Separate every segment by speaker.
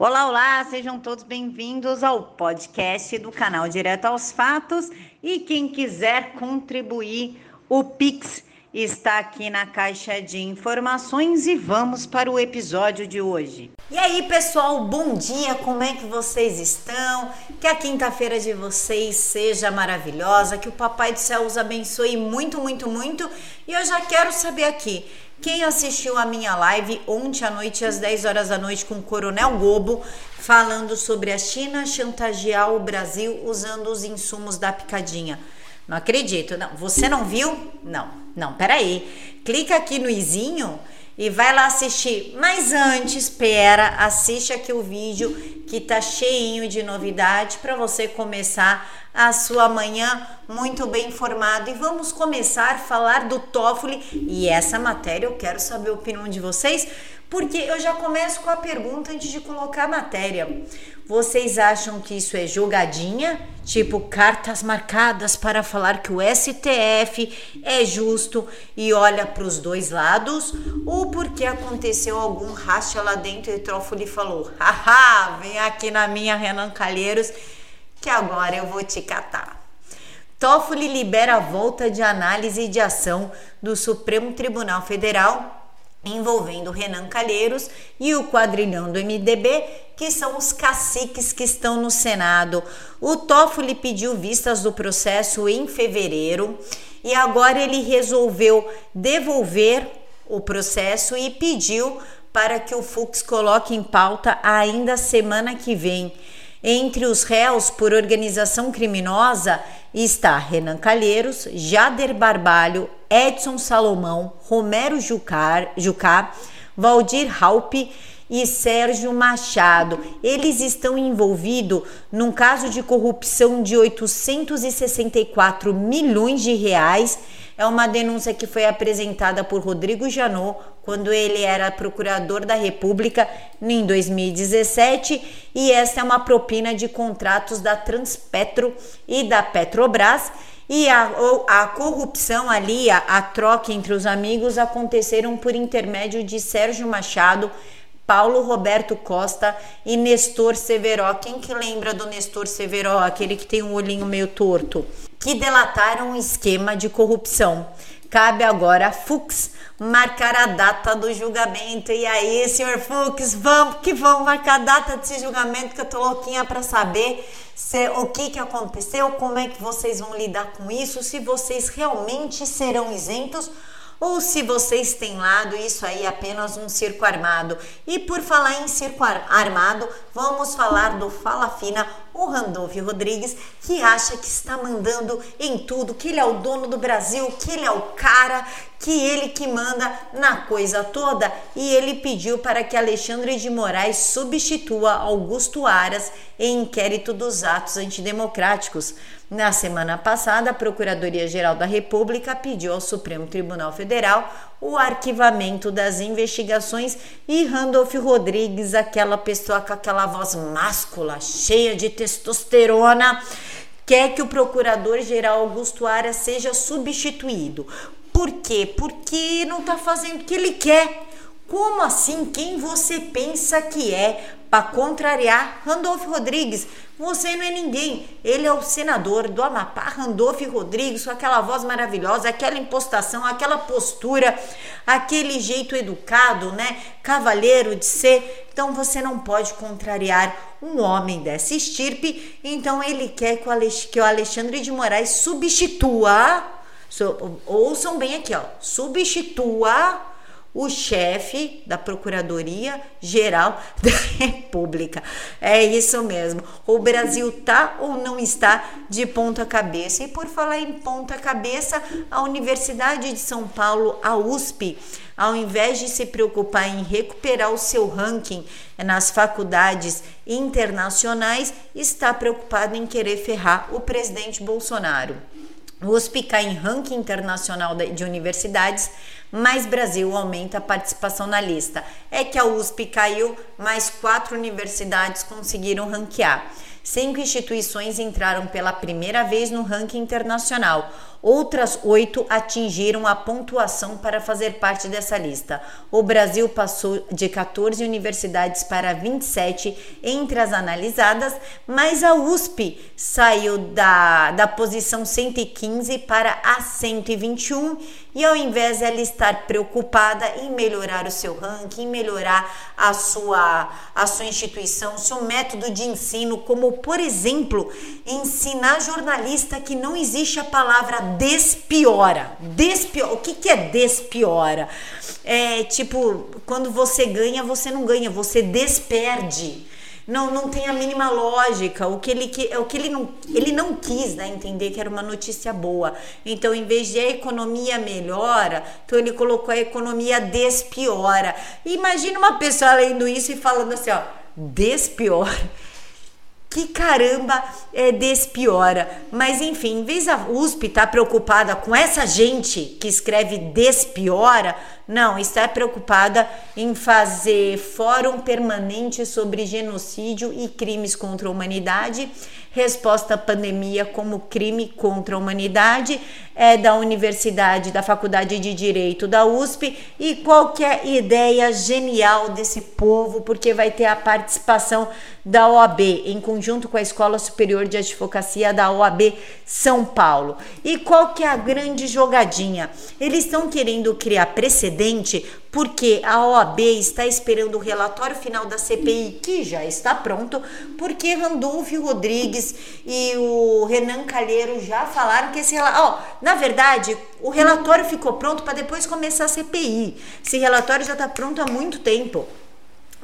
Speaker 1: Olá, olá, sejam todos bem-vindos ao podcast do canal Direto aos Fatos. E quem quiser contribuir, o Pix está aqui na caixa de informações e vamos para o episódio de hoje. E aí, pessoal, bom dia, como é que vocês estão? Que a quinta-feira de vocês seja maravilhosa, que o Papai do Céu os abençoe muito, muito, muito. E eu já quero saber aqui, quem assistiu a minha live ontem à noite, às 10 horas da noite, com o Coronel Gobo, falando sobre a China chantagear o Brasil usando os insumos da picadinha? Não acredito, não. Você não viu? Não, não, peraí. Clica aqui no izinho e vai lá assistir. Mas antes, espera, assiste aqui o vídeo que tá cheinho de novidade para você começar a sua manhã muito bem informado. E vamos começar a falar do TOEFL e essa matéria eu quero saber a opinião de vocês, porque eu já começo com a pergunta antes de colocar a matéria. Vocês acham que isso é jogadinha? Tipo cartas marcadas para falar que o STF é justo e olha para os dois lados? Ou porque aconteceu algum racha lá dentro e Trófoli falou: haha, vem aqui na minha Renan Calheiros que agora eu vou te catar. Toffoli libera a volta de análise de ação do Supremo Tribunal Federal envolvendo Renan Calheiros e o quadrilhão do MDB, que são os caciques que estão no Senado. O Toffoli pediu vistas do processo em fevereiro e agora ele resolveu devolver o processo e pediu para que o Fux coloque em pauta ainda semana que vem. Entre os réus por organização criminosa está Renan Calheiros, Jader Barbalho, Edson Salomão, Romero Jucar, Jucá, Valdir Halpe e Sérgio Machado. Eles estão envolvidos num caso de corrupção de 864 milhões de reais. É uma denúncia que foi apresentada por Rodrigo Janot quando ele era procurador da República em 2017, e essa é uma propina de contratos da Transpetro e da Petrobras. E a, a corrupção ali, a, a troca entre os amigos aconteceram por intermédio de Sérgio Machado, Paulo Roberto Costa e Nestor Severo. Quem que lembra do Nestor Severo, aquele que tem um olhinho meio torto? Que delataram um esquema de corrupção. Cabe agora a Fux marcar a data do julgamento. E aí, senhor Fux, vamos que vamos marcar a data desse julgamento que eu tô louquinha para saber se, o que, que aconteceu, como é que vocês vão lidar com isso, se vocês realmente serão isentos ou se vocês têm lado isso aí é apenas um circo armado. E por falar em circo armado, vamos falar do Fala Fina, o Randolph Rodrigues, que acha que está mandando em tudo, que ele é o dono do Brasil, que ele é o cara, que ele que manda na coisa toda, e ele pediu para que Alexandre de Moraes substitua Augusto Aras em inquérito dos atos antidemocráticos. Na semana passada, a Procuradoria-Geral da República pediu ao Supremo Tribunal Federal o arquivamento das investigações e Randolph Rodrigues, aquela pessoa com aquela voz máscula, cheia de testosterona, quer que o Procurador-Geral Augusto Aras seja substituído. Por quê? Porque não está fazendo o que ele quer. Como assim? Quem você pensa que é para contrariar Randolph Rodrigues? Você não é ninguém. Ele é o senador do Amapá, Randolph Rodrigues, com aquela voz maravilhosa, aquela impostação, aquela postura, aquele jeito educado, né? Cavalheiro de ser. Então você não pode contrariar um homem dessa estirpe. Então ele quer que o Alexandre de Moraes substitua. ouçam bem aqui, ó. Substitua o chefe da Procuradoria Geral da República. É isso mesmo. O Brasil tá ou não está de ponta cabeça? E por falar em ponta cabeça, a Universidade de São Paulo, a USP, ao invés de se preocupar em recuperar o seu ranking nas faculdades internacionais, está preocupada em querer ferrar o presidente Bolsonaro. O USP cai em ranking internacional de universidades mais Brasil aumenta a participação na lista. É que a USP caiu, mas quatro universidades conseguiram ranquear. Cinco instituições entraram pela primeira vez no ranking internacional. Outras oito atingiram a pontuação para fazer parte dessa lista. O Brasil passou de 14 universidades para 27 entre as analisadas, mas a USP saiu da, da posição 115 para a 121 e ao invés ela estar preocupada em melhorar o seu ranking, melhorar a sua, a sua instituição, seu método de ensino, como por exemplo, ensinar jornalista que não existe a palavra despiora. Despiora. O que, que é despiora? É tipo, quando você ganha, você não ganha, você desperde não, não tem a mínima lógica. O que ele, o que ele, não, ele não quis né, entender que era uma notícia boa. Então, em vez de a economia melhora, então ele colocou a economia despiora. Imagina uma pessoa lendo isso e falando assim, ó, despiora que caramba é, despiora. Mas enfim, em vez da USP estar tá preocupada com essa gente que escreve despiora, não, está preocupada em fazer fórum permanente sobre genocídio e crimes contra a humanidade resposta à pandemia como crime contra a humanidade, é da Universidade, da Faculdade de Direito da USP e qualquer ideia genial desse povo, porque vai ter a participação da OAB em conjunto com a Escola Superior de Advocacia da OAB São Paulo. E qual que é a grande jogadinha? Eles estão querendo criar precedente porque a OAB está esperando o relatório final da CPI, que já está pronto, porque Randolph Rodrigues e o Renan Calheiro já falaram que esse relatório. Oh, na verdade, o relatório ficou pronto para depois começar a CPI. Esse relatório já está pronto há muito tempo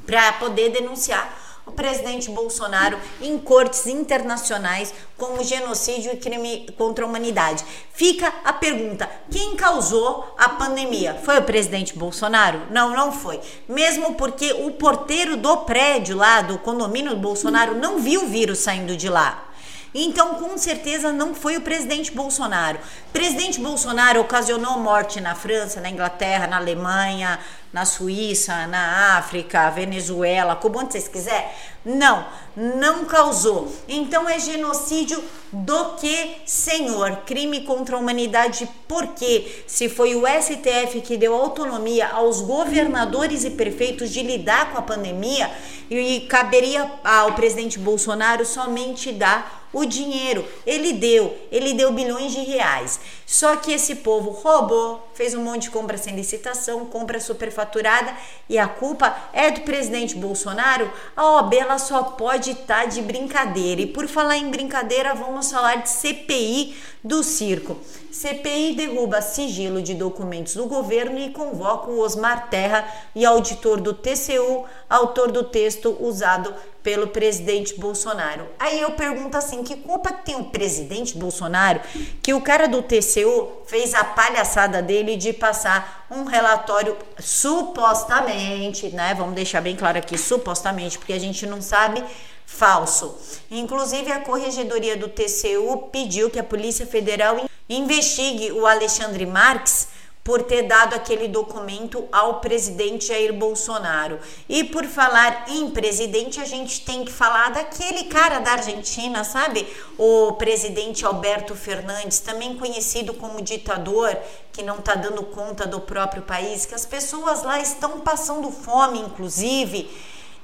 Speaker 1: para poder denunciar o presidente Bolsonaro em cortes internacionais como genocídio e crime contra a humanidade. Fica a pergunta: quem causou a pandemia? Foi o presidente Bolsonaro? Não, não foi. Mesmo porque o porteiro do prédio lá do condomínio do Bolsonaro não viu o vírus saindo de lá. Então, com certeza, não foi o presidente Bolsonaro. O presidente Bolsonaro ocasionou morte na França, na Inglaterra, na Alemanha, na Suíça, na África, Venezuela, como onde vocês quiserem. Não, não causou. Então é genocídio do que, senhor? Crime contra a humanidade, porque se foi o STF que deu autonomia aos governadores e prefeitos de lidar com a pandemia, e caberia ao presidente Bolsonaro somente dar o dinheiro. Ele deu, ele deu bilhões de reais. Só que esse povo roubou, fez um monte de compra sem licitação, compra superfaturada e a culpa é do presidente Bolsonaro. A OAB ela só pode estar tá de brincadeira. E por falar em brincadeira, vamos falar de CPI do circo. CPI derruba sigilo de documentos do governo e convoca o Osmar Terra e auditor do TCU, autor do texto usado pelo presidente Bolsonaro. Aí eu pergunto assim, que culpa tem o presidente Bolsonaro que o cara do TCU fez a palhaçada dele de passar um relatório supostamente, né? Vamos deixar bem claro aqui, supostamente, porque a gente não sabe falso. Inclusive, a Corregedoria do TCU pediu que a Polícia Federal investigue o Alexandre Marques por ter dado aquele documento ao presidente Jair Bolsonaro. E por falar em presidente, a gente tem que falar daquele cara da Argentina, sabe? O presidente Alberto Fernandes, também conhecido como ditador, que não está dando conta do próprio país, que as pessoas lá estão passando fome, inclusive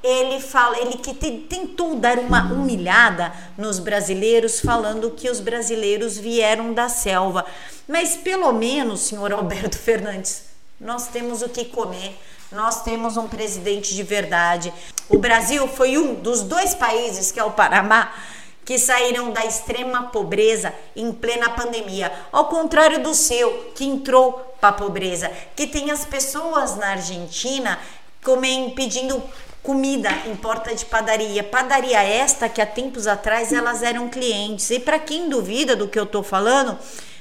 Speaker 1: ele fala, ele que tentou dar uma humilhada nos brasileiros, falando que os brasileiros vieram da selva. Mas pelo menos, senhor Alberto Fernandes, nós temos o que comer. Nós temos um presidente de verdade. O Brasil foi um dos dois países, que é o Panamá, que saíram da extrema pobreza em plena pandemia, ao contrário do seu, que entrou para a pobreza, que tem as pessoas na Argentina comem, pedindo comida em porta de padaria. Padaria esta que há tempos atrás elas eram clientes. E para quem duvida do que eu tô falando,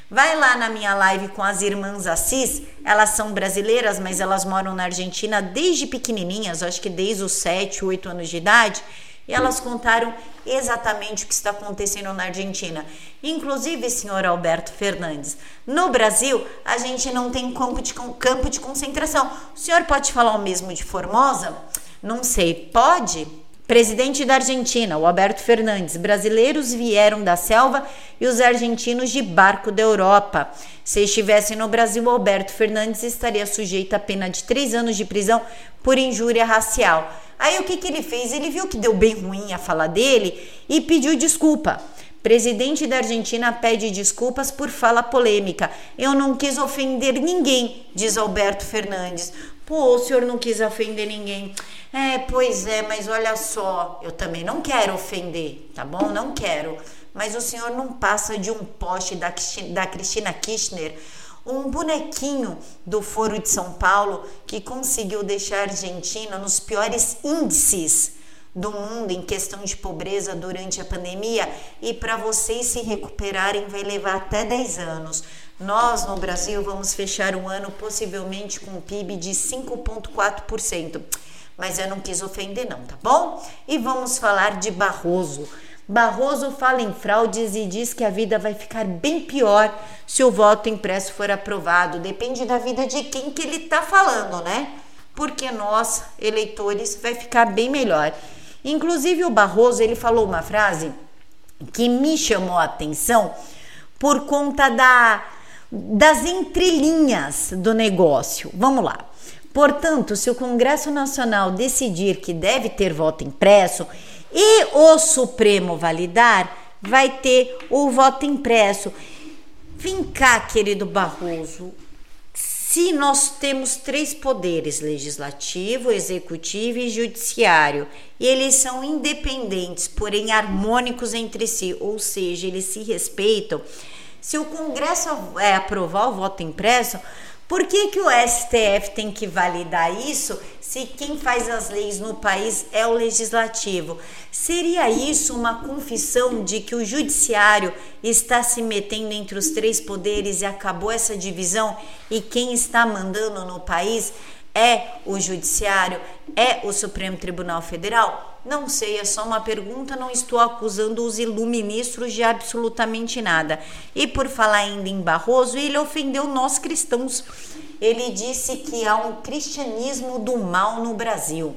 Speaker 1: vai lá na minha live com as irmãs Assis. Elas são brasileiras, mas elas moram na Argentina desde pequenininhas, acho que desde os 7, 8 anos de idade. E elas contaram exatamente o que está acontecendo na Argentina. Inclusive, senhor Alberto Fernandes, no Brasil a gente não tem campo de, campo de concentração. O senhor pode falar o mesmo de Formosa? Não sei, pode? Presidente da Argentina, o Alberto Fernandes. Brasileiros vieram da selva e os argentinos de barco da Europa. Se estivessem no Brasil, o Alberto Fernandes estaria sujeito a pena de três anos de prisão por injúria racial. Aí o que, que ele fez? Ele viu que deu bem ruim a fala dele e pediu desculpa. Presidente da Argentina pede desculpas por fala polêmica. Eu não quis ofender ninguém, diz Alberto Fernandes. Pô, o senhor não quis ofender ninguém. É, pois é, mas olha só, eu também não quero ofender, tá bom? Não quero. Mas o senhor não passa de um poste da, da Cristina Kirchner, um bonequinho do Foro de São Paulo que conseguiu deixar a Argentina nos piores índices do mundo em questão de pobreza durante a pandemia e para vocês se recuperarem vai levar até 10 anos. Nós no Brasil vamos fechar o ano possivelmente com um PIB de 5,4%. Mas eu não quis ofender, não, tá bom? E vamos falar de Barroso. Barroso fala em fraudes e diz que a vida vai ficar bem pior se o voto impresso for aprovado. Depende da vida de quem que ele tá falando, né? Porque nós, eleitores, vai ficar bem melhor. Inclusive o Barroso, ele falou uma frase que me chamou a atenção por conta da das entrelinhas do negócio. Vamos lá. Portanto, se o Congresso Nacional decidir que deve ter voto impresso e o Supremo validar, vai ter o voto impresso. Vem cá, querido Barroso. Se nós temos três poderes, legislativo, executivo e judiciário, e eles são independentes, porém harmônicos entre si, ou seja, eles se respeitam, se o Congresso é, aprovar o voto impresso, por que, que o STF tem que validar isso se quem faz as leis no país é o legislativo? Seria isso uma confissão de que o judiciário está se metendo entre os três poderes e acabou essa divisão e quem está mandando no país é o judiciário, é o Supremo Tribunal Federal? Não sei, é só uma pergunta, não estou acusando os iluministros de absolutamente nada. E por falar ainda em Barroso, ele ofendeu nós cristãos. Ele disse que há um cristianismo do mal no Brasil.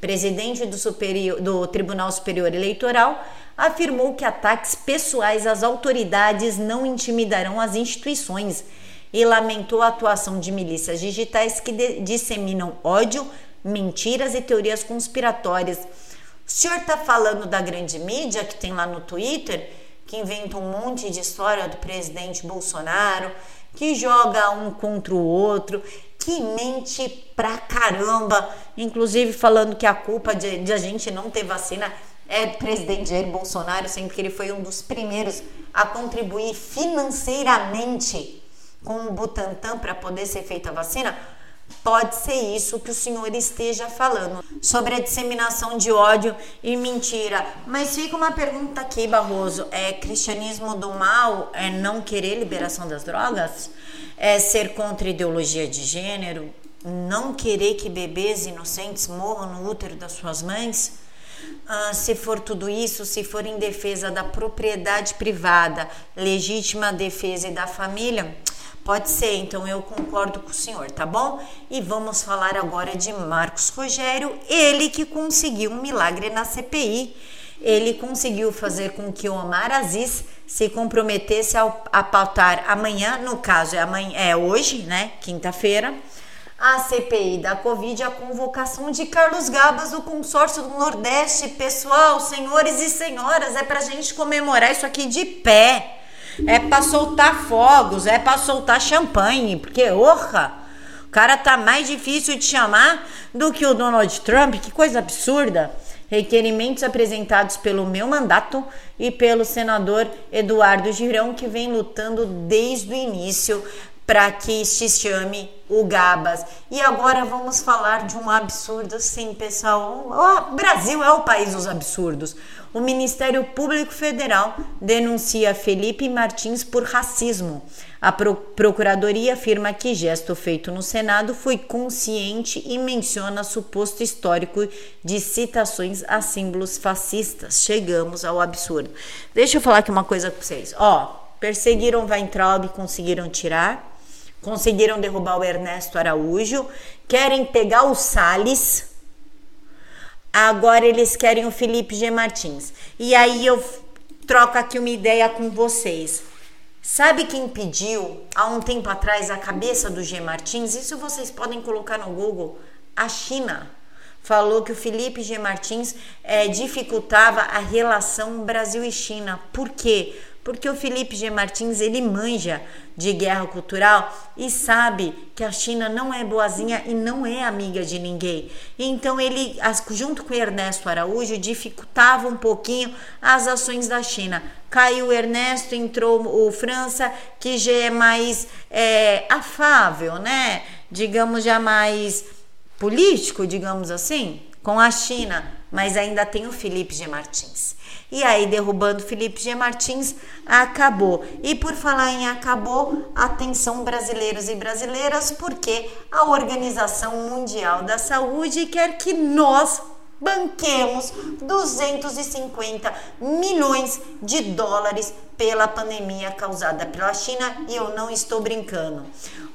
Speaker 1: Presidente do, superior, do Tribunal Superior Eleitoral afirmou que ataques pessoais às autoridades não intimidarão as instituições e lamentou a atuação de milícias digitais que disseminam ódio, mentiras e teorias conspiratórias. O senhor está falando da grande mídia que tem lá no Twitter, que inventa um monte de história do presidente Bolsonaro, que joga um contra o outro, que mente pra caramba, inclusive falando que a culpa de, de a gente não ter vacina é do presidente Jair Bolsonaro, sendo que ele foi um dos primeiros a contribuir financeiramente com o Butantan para poder ser feita a vacina. Pode ser isso que o senhor esteja falando sobre a disseminação de ódio e mentira. Mas fica uma pergunta aqui, Barroso: é cristianismo do mal é não querer liberação das drogas? É ser contra ideologia de gênero? Não querer que bebês inocentes morram no útero das suas mães? Ah, se for tudo isso, se for em defesa da propriedade privada, legítima defesa e da família, Pode ser, então eu concordo com o senhor, tá bom? E vamos falar agora de Marcos Rogério, ele que conseguiu um milagre na CPI. Ele conseguiu fazer com que Omar Aziz se comprometesse a pautar amanhã, no caso é amanhã, é hoje, né, quinta-feira, a CPI da Covid, a convocação de Carlos Gabas, do consórcio do Nordeste. Pessoal, senhores e senhoras, é pra gente comemorar isso aqui de pé é para soltar fogos, é para soltar champanhe, porque, orra, o cara tá mais difícil de chamar do que o Donald Trump, que coisa absurda. Requerimentos apresentados pelo meu mandato e pelo senador Eduardo Girão, que vem lutando desde o início para que se chame o Gabas. E agora vamos falar de um absurdo, sim, pessoal. O Brasil é o país dos absurdos o Ministério Público Federal denuncia Felipe Martins por racismo. A Pro Procuradoria afirma que gesto feito no Senado foi consciente e menciona suposto histórico de citações a símbolos fascistas. Chegamos ao absurdo. Deixa eu falar aqui uma coisa com vocês. Ó, perseguiram Weintraub e conseguiram tirar. Conseguiram derrubar o Ernesto Araújo. Querem pegar o Salles Agora eles querem o Felipe G. Martins. E aí eu troco aqui uma ideia com vocês. Sabe quem pediu há um tempo atrás a cabeça do G. Martins? Isso vocês podem colocar no Google. A China falou que o Felipe G. Martins é, dificultava a relação Brasil e China. Por quê? Porque o Felipe G. Martins ele manja de guerra cultural e sabe que a China não é boazinha e não é amiga de ninguém. Então ele, junto com Ernesto Araújo, dificultava um pouquinho as ações da China. Caiu o Ernesto, entrou o França, que já é mais é, afável, né? Digamos já mais político, digamos assim, com a China, mas ainda tem o Felipe G. Martins. E aí, derrubando Felipe G. Martins, acabou. E por falar em acabou, atenção brasileiros e brasileiras, porque a Organização Mundial da Saúde quer que nós banquemos 250 milhões de dólares pela pandemia causada pela China e eu não estou brincando.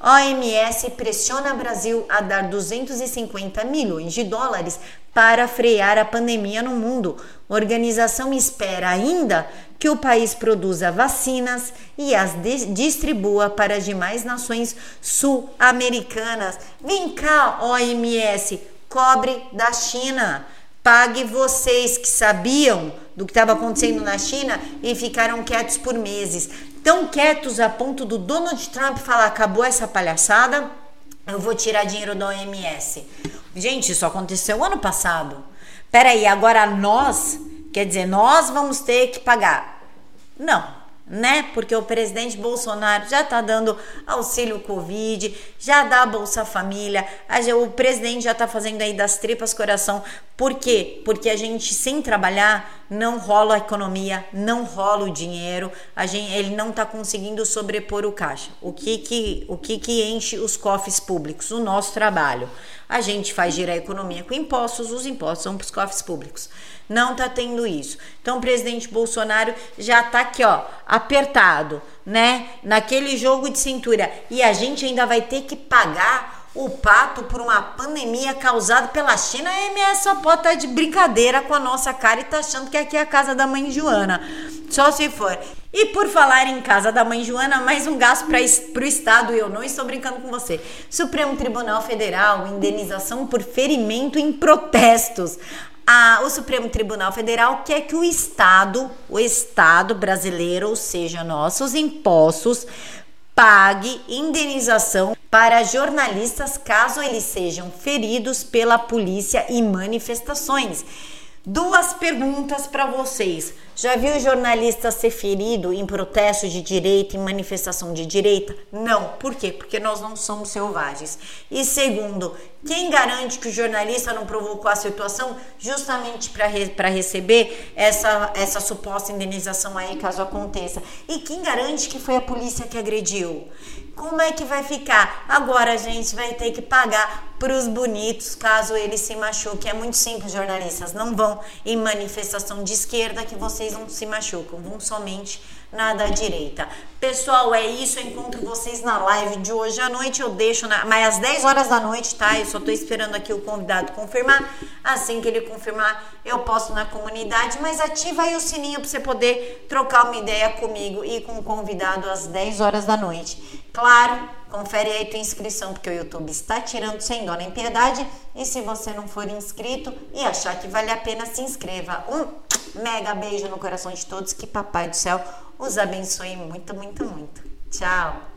Speaker 1: OMS pressiona Brasil a dar 250 milhões de dólares para frear a pandemia no mundo. A organização espera ainda que o país produza vacinas e as distribua para as demais nações sul-americanas. Vem cá, OMS, cobre da China. Pague vocês que sabiam do que estava acontecendo na China e ficaram quietos por meses. Tão quietos a ponto do Donald Trump falar: acabou essa palhaçada, eu vou tirar dinheiro da OMS. Gente, isso aconteceu ano passado. Peraí, agora nós, quer dizer, nós vamos ter que pagar. Não, né? Porque o presidente Bolsonaro já tá dando auxílio Covid, já dá Bolsa Família, o presidente já tá fazendo aí das tripas coração. Por quê? Porque a gente sem trabalhar não rola a economia, não rola o dinheiro, a gente, ele não tá conseguindo sobrepor o caixa. O que que, o que que enche os cofres públicos? O nosso trabalho. A gente faz girar a economia com impostos, os impostos são para os cofres públicos não tá tendo isso. Então o presidente Bolsonaro já tá aqui, ó, apertado, né? Naquele jogo de cintura. E a gente ainda vai ter que pagar o pato por uma pandemia causada pela China. A MS só pode tá de brincadeira com a nossa cara e tá achando que aqui é a casa da mãe Joana. Só se for. E por falar em casa da mãe Joana, mais um gasto para o Estado, eu não estou brincando com você. Supremo Tribunal Federal, indenização por ferimento em protestos a, o Supremo Tribunal Federal quer que o Estado, o Estado brasileiro, ou seja, nossos impostos, pague indenização para jornalistas caso eles sejam feridos pela polícia em manifestações. Duas perguntas para vocês. Já viu jornalista ser ferido em protesto de direita, em manifestação de direita? Não. Por quê? Porque nós não somos selvagens. E segundo, quem garante que o jornalista não provocou a situação justamente para re receber essa, essa suposta indenização aí, caso aconteça? E quem garante que foi a polícia que agrediu? Como é que vai ficar? Agora a gente vai ter que pagar para os bonitos caso eles se machuquem. É muito simples, jornalistas. Não vão em manifestação de esquerda que vocês não se machucam. Vão somente nada à direita. Pessoal, é isso. Eu encontro vocês na live de hoje à noite. Eu deixo, na, mas às 10 horas da noite, tá? Eu só tô esperando aqui o convidado confirmar. Assim que ele confirmar, eu posto na comunidade. Mas ativa aí o sininho para você poder trocar uma ideia comigo e com o convidado às 10 horas da noite. Claro, confere aí tua inscrição, porque o YouTube está tirando sem dó nem piedade. E se você não for inscrito e achar que vale a pena, se inscreva. Um mega beijo no coração de todos. Que Papai do Céu os abençoe muito, muito, muito. Tchau!